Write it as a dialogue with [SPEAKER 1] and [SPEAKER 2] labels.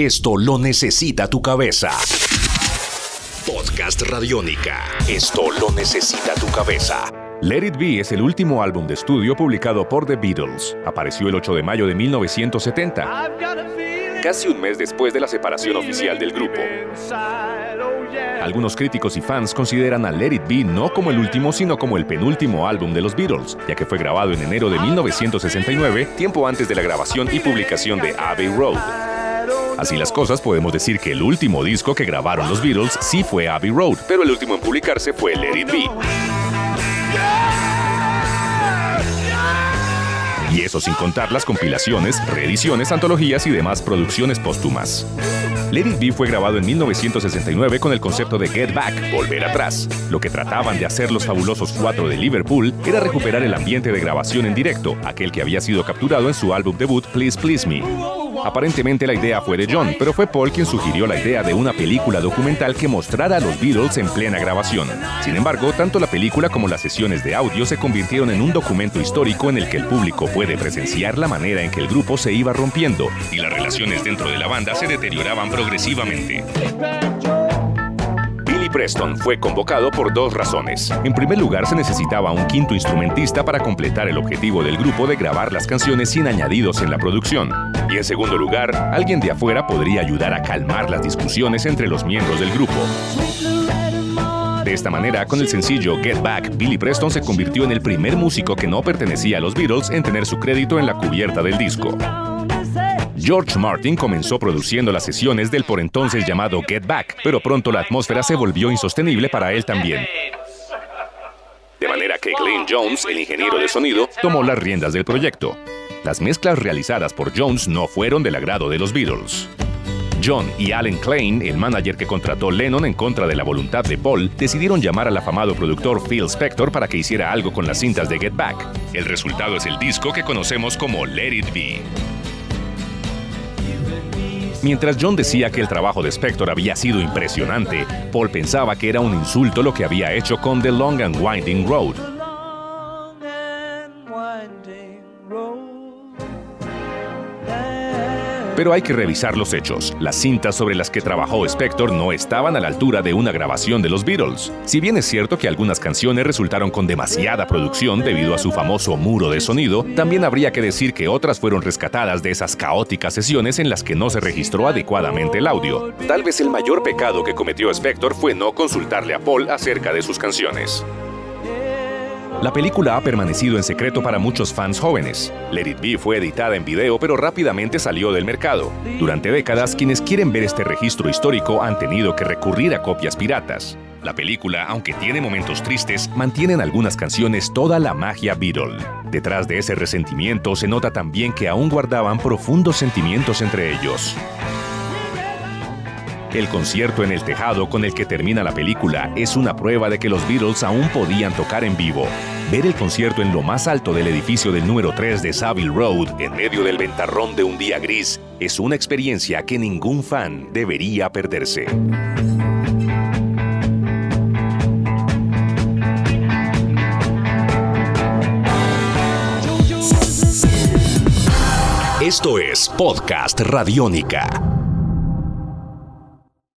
[SPEAKER 1] Esto lo necesita tu cabeza. Podcast Radiónica. Esto lo necesita tu cabeza.
[SPEAKER 2] Let It Be es el último álbum de estudio publicado por The Beatles. Apareció el 8 de mayo de 1970, casi un mes después de la separación oficial del grupo. Algunos críticos y fans consideran a Let It Be no como el último, sino como el penúltimo álbum de los Beatles, ya que fue grabado en enero de 1969, tiempo antes de la grabación y publicación de Abbey Road. Así las cosas, podemos decir que el último disco que grabaron los Beatles sí fue Abbey Road, pero el último en publicarse fue Let It Be. Y eso sin contar las compilaciones, reediciones, antologías y demás producciones póstumas. Let It fue grabado en 1969 con el concepto de Get Back, volver atrás. Lo que trataban de hacer los fabulosos cuatro de Liverpool era recuperar el ambiente de grabación en directo, aquel que había sido capturado en su álbum debut Please Please Me. Aparentemente la idea fue de John, pero fue Paul quien sugirió la idea de una película documental que mostrara a los Beatles en plena grabación. Sin embargo, tanto la película como las sesiones de audio se convirtieron en un documento histórico en el que el público puede presenciar la manera en que el grupo se iba rompiendo y las relaciones dentro de la banda se deterioraban progresivamente. Preston fue convocado por dos razones. En primer lugar, se necesitaba un quinto instrumentista para completar el objetivo del grupo de grabar las canciones sin añadidos en la producción. Y en segundo lugar, alguien de afuera podría ayudar a calmar las discusiones entre los miembros del grupo. De esta manera, con el sencillo Get Back, Billy Preston se convirtió en el primer músico que no pertenecía a los Beatles en tener su crédito en la cubierta del disco. George Martin comenzó produciendo las sesiones del por entonces llamado Get Back, pero pronto la atmósfera se volvió insostenible para él también. De manera que Glenn Jones, el ingeniero de sonido, tomó las riendas del proyecto. Las mezclas realizadas por Jones no fueron del agrado de los Beatles. John y Alan Klein, el manager que contrató Lennon en contra de la voluntad de Paul, decidieron llamar al afamado productor Phil Spector para que hiciera algo con las cintas de Get Back. El resultado es el disco que conocemos como Let It Be. Mientras John decía que el trabajo de Spector había sido impresionante, Paul pensaba que era un insulto lo que había hecho con The Long and Winding Road. Pero hay que revisar los hechos. Las cintas sobre las que trabajó Spector no estaban a la altura de una grabación de los Beatles. Si bien es cierto que algunas canciones resultaron con demasiada producción debido a su famoso muro de sonido, también habría que decir que otras fueron rescatadas de esas caóticas sesiones en las que no se registró adecuadamente el audio. Tal vez el mayor pecado que cometió Spector fue no consultarle a Paul acerca de sus canciones. La película ha permanecido en secreto para muchos fans jóvenes. Let It Be fue editada en video, pero rápidamente salió del mercado. Durante décadas, quienes quieren ver este registro histórico han tenido que recurrir a copias piratas. La película, aunque tiene momentos tristes, mantiene en algunas canciones toda la magia Beatle. Detrás de ese resentimiento se nota también que aún guardaban profundos sentimientos entre ellos. El concierto en el tejado con el que termina la película es una prueba de que los Beatles aún podían tocar en vivo. Ver el concierto en lo más alto del edificio del número 3 de Savile Road, en medio del ventarrón de un día gris, es una experiencia que ningún fan debería perderse.
[SPEAKER 1] Esto es Podcast Radiónica.